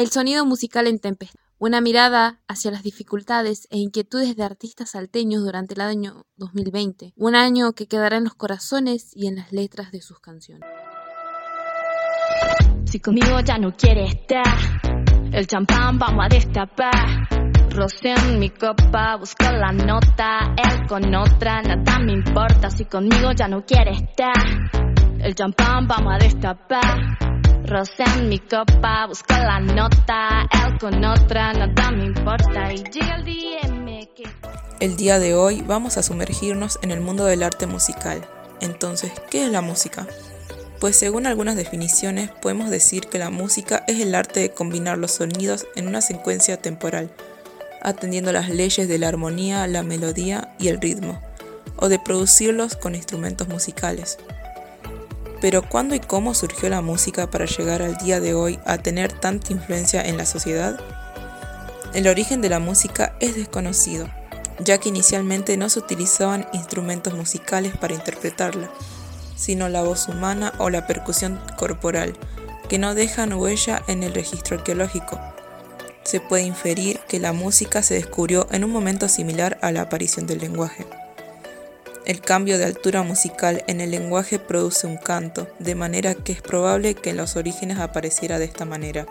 El sonido musical en Tempestad. Una mirada hacia las dificultades e inquietudes de artistas salteños durante el año 2020. Un año que quedará en los corazones y en las letras de sus canciones. Si conmigo ya no quieres estar, el champán vamos a destapar. Rocé en mi copa, busca la nota, él con otra, nada me importa. Si conmigo ya no quieres estar, el champán vamos a destapar. Mi copa, la nota, con otra, me importa. Y llega el DM que... El día de hoy vamos a sumergirnos en el mundo del arte musical. Entonces, ¿qué es la música? Pues según algunas definiciones podemos decir que la música es el arte de combinar los sonidos en una secuencia temporal, atendiendo las leyes de la armonía, la melodía y el ritmo, o de producirlos con instrumentos musicales. Pero ¿cuándo y cómo surgió la música para llegar al día de hoy a tener tanta influencia en la sociedad? El origen de la música es desconocido, ya que inicialmente no se utilizaban instrumentos musicales para interpretarla, sino la voz humana o la percusión corporal, que no dejan huella en el registro arqueológico. Se puede inferir que la música se descubrió en un momento similar a la aparición del lenguaje. El cambio de altura musical en el lenguaje produce un canto, de manera que es probable que en los orígenes apareciera de esta manera.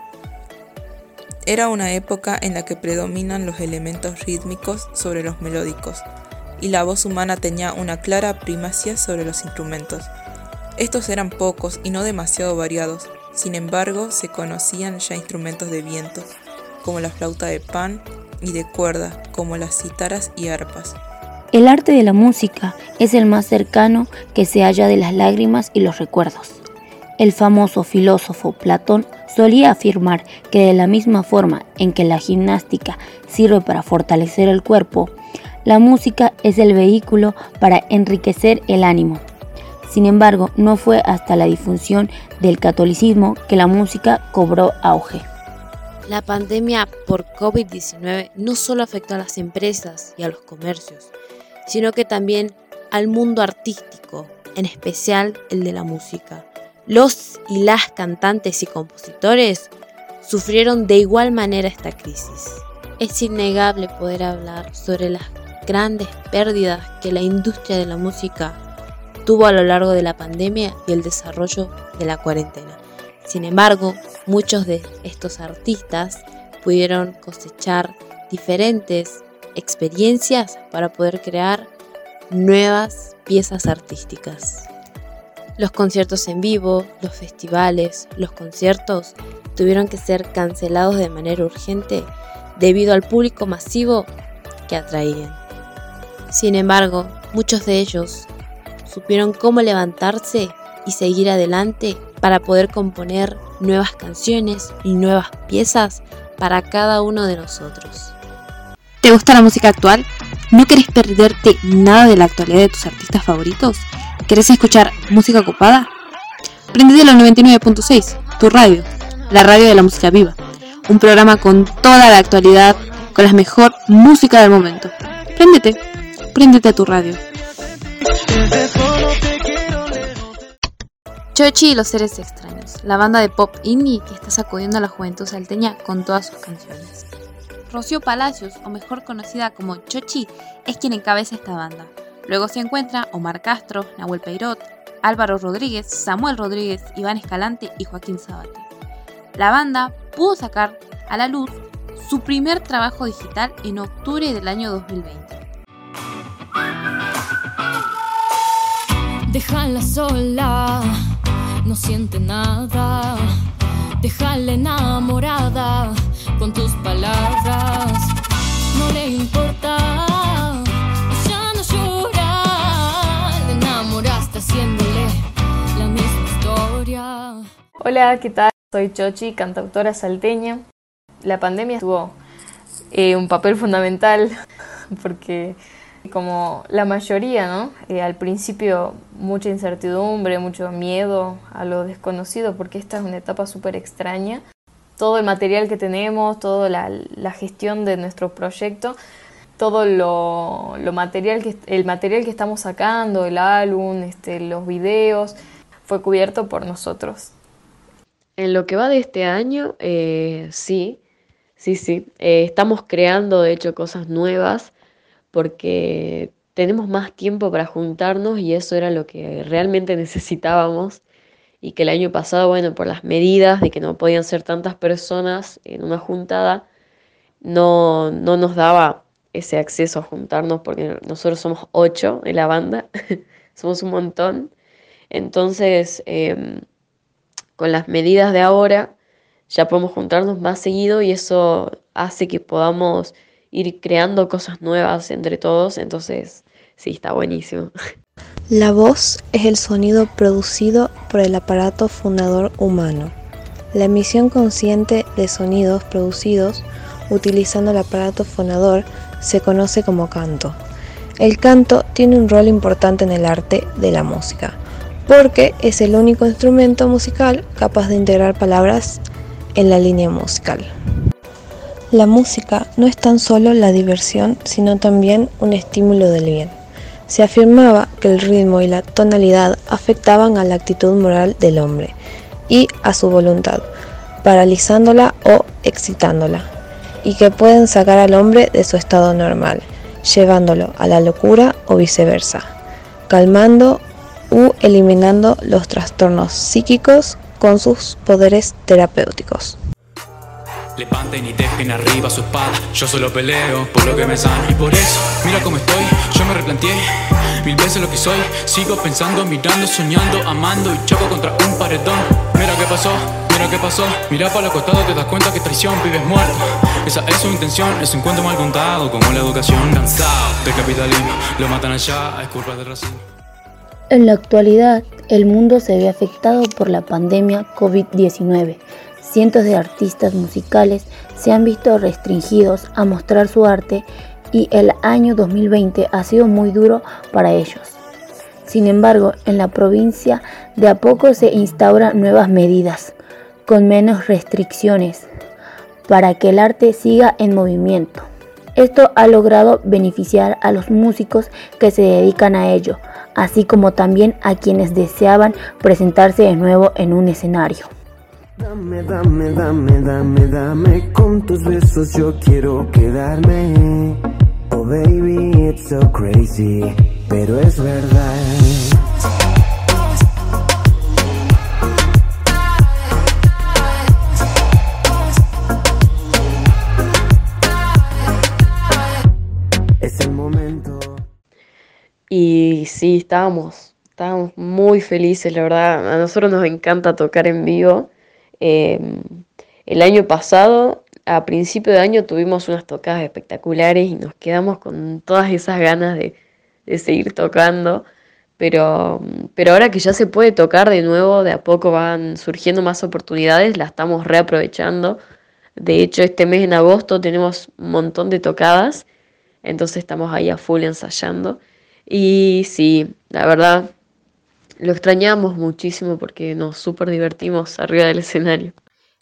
Era una época en la que predominan los elementos rítmicos sobre los melódicos, y la voz humana tenía una clara primacía sobre los instrumentos. Estos eran pocos y no demasiado variados, sin embargo se conocían ya instrumentos de viento, como la flauta de pan, y de cuerda, como las citaras y arpas. El arte de la música es el más cercano que se halla de las lágrimas y los recuerdos. El famoso filósofo Platón solía afirmar que de la misma forma en que la gimnástica sirve para fortalecer el cuerpo, la música es el vehículo para enriquecer el ánimo. Sin embargo, no fue hasta la difusión del catolicismo que la música cobró auge. La pandemia por COVID-19 no solo afectó a las empresas y a los comercios, sino que también al mundo artístico, en especial el de la música. Los y las cantantes y compositores sufrieron de igual manera esta crisis. Es innegable poder hablar sobre las grandes pérdidas que la industria de la música tuvo a lo largo de la pandemia y el desarrollo de la cuarentena. Sin embargo, muchos de estos artistas pudieron cosechar diferentes experiencias para poder crear nuevas piezas artísticas. Los conciertos en vivo, los festivales, los conciertos tuvieron que ser cancelados de manera urgente debido al público masivo que atraían. Sin embargo, muchos de ellos supieron cómo levantarse y seguir adelante para poder componer nuevas canciones y nuevas piezas para cada uno de nosotros. ¿Te gusta la música actual? ¿No querés perderte nada de la actualidad de tus artistas favoritos? ¿Querés escuchar música ocupada? Prendete la 99.6, tu radio, la radio de la música viva. Un programa con toda la actualidad, con la mejor música del momento. Préndete, préndete a tu radio. Chochi y los seres extraños, la banda de pop indie que está sacudiendo a la juventud salteña con todas sus canciones. Rocío Palacios, o mejor conocida como Chochi, es quien encabeza esta banda. Luego se encuentra Omar Castro, Nahuel Peirot, Álvaro Rodríguez, Samuel Rodríguez, Iván Escalante y Joaquín Sabate. La banda pudo sacar a la luz su primer trabajo digital en octubre del año 2020. Déjala sola, no siente nada. Déjala enamorada con tus palabras. No le importa, ya no llora. Le enamoraste haciéndole la misma historia. Hola, ¿qué tal? Soy Chochi, cantautora salteña. La pandemia tuvo eh, un papel fundamental porque como la mayoría, ¿no? Eh, al principio mucha incertidumbre, mucho miedo a lo desconocido porque esta es una etapa súper extraña todo el material que tenemos, toda la, gestión de nuestro proyecto, todo lo, material que, el material que estamos sacando, el álbum, este, los videos, fue cubierto por nosotros. En lo que va de este año, eh, sí, sí, sí. Eh, estamos creando, de hecho, cosas nuevas porque tenemos más tiempo para juntarnos y eso era lo que realmente necesitábamos y que el año pasado, bueno, por las medidas de que no podían ser tantas personas en una juntada, no, no nos daba ese acceso a juntarnos porque nosotros somos ocho en la banda, somos un montón. Entonces, em, con las medidas de ahora, ya podemos juntarnos más seguido y eso hace que podamos ir creando cosas nuevas entre todos. Entonces, sí, está buenísimo. La voz es el sonido producido por el aparato fundador humano. La emisión consciente de sonidos producidos utilizando el aparato fonador se conoce como canto. El canto tiene un rol importante en el arte de la música, porque es el único instrumento musical capaz de integrar palabras en la línea musical. La música no es tan solo la diversión, sino también un estímulo del bien. Se afirmaba que el ritmo y la tonalidad afectaban a la actitud moral del hombre y a su voluntad, paralizándola o excitándola y que pueden sacar al hombre de su estado normal, llevándolo a la locura o viceversa, calmando u eliminando los trastornos psíquicos con sus poderes terapéuticos. Levanten y dejen arriba su espada. Yo solo peleo por lo que me. Y por eso, mira cómo estoy. Yo me replanteé mil veces lo que soy. Sigo pensando, mirando, soñando, amando y choco contra un paredón. Mira qué pasó, mira qué pasó. Mira para los costados, te das cuenta que traición, vives muerto. Esa es su intención, es un cuento mal contado. Como la educación cansado de capitalismo. Lo matan allá, es culpa del racismo. En la actualidad, el mundo se ve afectado por la pandemia COVID-19 Cientos de artistas musicales se han visto restringidos a mostrar su arte y el año 2020 ha sido muy duro para ellos. Sin embargo, en la provincia de a poco se instauran nuevas medidas, con menos restricciones, para que el arte siga en movimiento. Esto ha logrado beneficiar a los músicos que se dedican a ello, así como también a quienes deseaban presentarse de nuevo en un escenario. Dame, dame, dame, dame, dame, con tus besos yo quiero quedarme. Pero es verdad. Es el momento. Y sí, estábamos, estábamos muy felices, la verdad. A nosotros nos encanta tocar en vivo. Em, el año pasado, a principio de año, tuvimos unas tocadas espectaculares y nos quedamos con todas esas ganas de, seguir tocando. Pero, pero ahora que ya se puede tocar de nuevo, de a poco van surgiendo más oportunidades, la estamos reaprovechando. De hecho, este mes en agosto tenemos un montón de tocadas, entonces estamos ahí a full ensayando. Y sí, la verdad, lo extrañamos muchísimo porque nos súper divertimos arriba del escenario.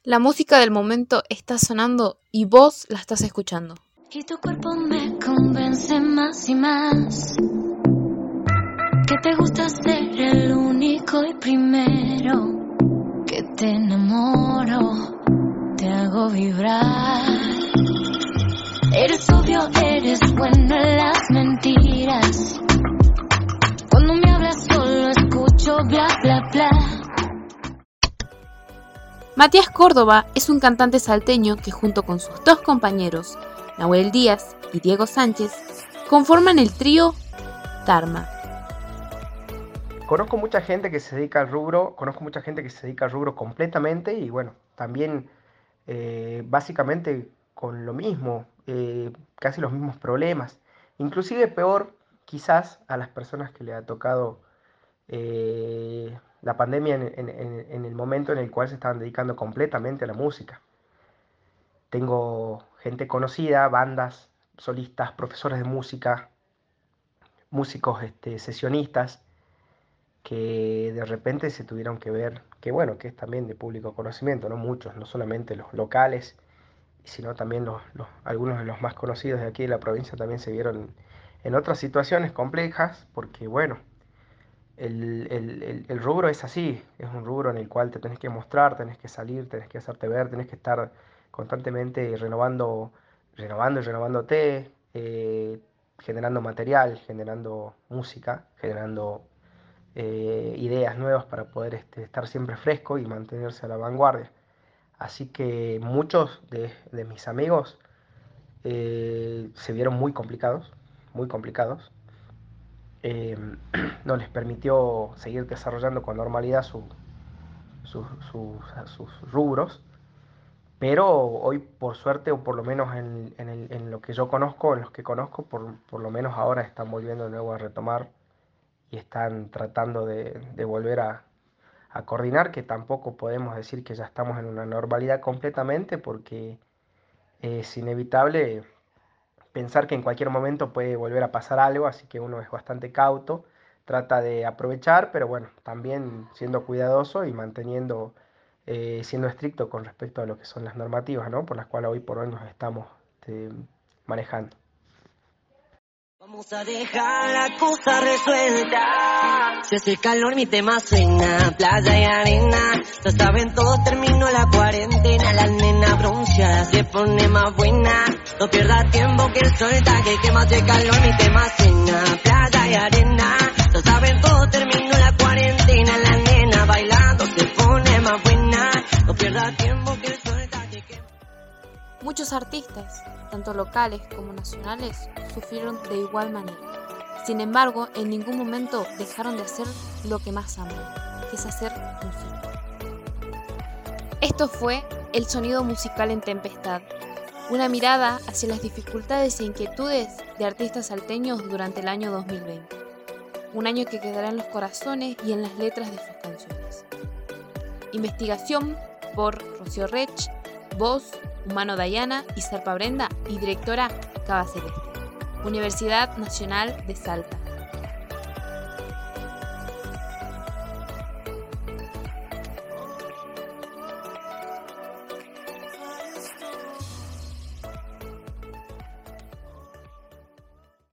La música del momento está sonando y vos la estás escuchando. Y tu cuerpo me convence más y más. Que te gusta ser el único y primero. Que te enamoro, te hago vibrar. Eres obvio, eres bueno en las mentiras. Cuando me hablas solo escucho bla bla bla. Matías Córdoba es un cantante salteño que junto con sus dos compañeros, Nahuel Díaz y Diego Sánchez, conforman el trío Tarma. Conozco mucha gente que se dedica al rubro, conozco mucha gente que se dedica al rubro completamente y bueno, también eh, básicamente con lo mismo, eh, casi los mismos problemas. Inclusive peor quizás a las personas que le ha tocado eh, la pandemia en, el momento en el cual se estaban dedicando completamente a la música. Tengo gente conocida, bandas, solistas, profesores de música, músicos este, sesionistas, que de repente se tuvieron que ver, que bueno, que es también de público conocimiento, no muchos, no solamente los locales, sino también los, algunos de los más conocidos de aquí de la provincia también se vieron en otras situaciones complejas, porque bueno, el, el, rubro es así, es un rubro en el cual te tenés que mostrar, tenés que salir, tenés que hacerte ver, tenés que estar constantemente renovando, renovando y renovándote, eh, generando material, generando música, generando eh, ideas nuevas para poder este, estar siempre fresco y mantenerse a la vanguardia. Así que muchos de, mis amigos eh, se vieron muy complicados, muy complicados. Em, no les permitió seguir desarrollando con normalidad sus rubros. Pero hoy, por suerte, o por lo menos en, lo que yo conozco, en los que conozco, por, por, lo menos ahora están volviendo de nuevo a retomar y están tratando de, volver a, coordinar, que tampoco podemos decir que ya estamos en una normalidad completamente, porque es inevitable pensar que en cualquier momento puede volver a pasar algo, así que uno es bastante cauto, trata de aprovechar, pero bueno, también siendo cuidadoso y manteniendo, eh, siendo estricto con respecto a lo que son las normativas, ¿no? Por las cuales hoy por hoy nos estamos este, manejando. Vamos a dejar la cosa resuelta. Si hace calor, mi tema suena. Playa y arena. Ya saben todos, terminó la cuarentena. La nena bronceada se pone más buena. No pierda tiempo que suelta, que quema de calor, mi tema suena. Playa y arena. Ya saben todos, terminó la cuarentena. La nena bailando se pone más buena. No pierda tiempo que quema. Muchos artistas tanto locales como nacionales, sufrieron de igual manera. Sin embargo, en ningún momento dejaron de hacer lo que más aman, que es hacer música. Esto fue El sonido musical en tempestad, una mirada hacia las dificultades e inquietudes de artistas salteños durante el año 2020, un año que quedará en los corazones y en las letras de sus canciones. Investigación por Rocío Rech, voz Humano Dayana y Serpa Brenda y directora Cava Celeste. Universidad Nacional de Salta.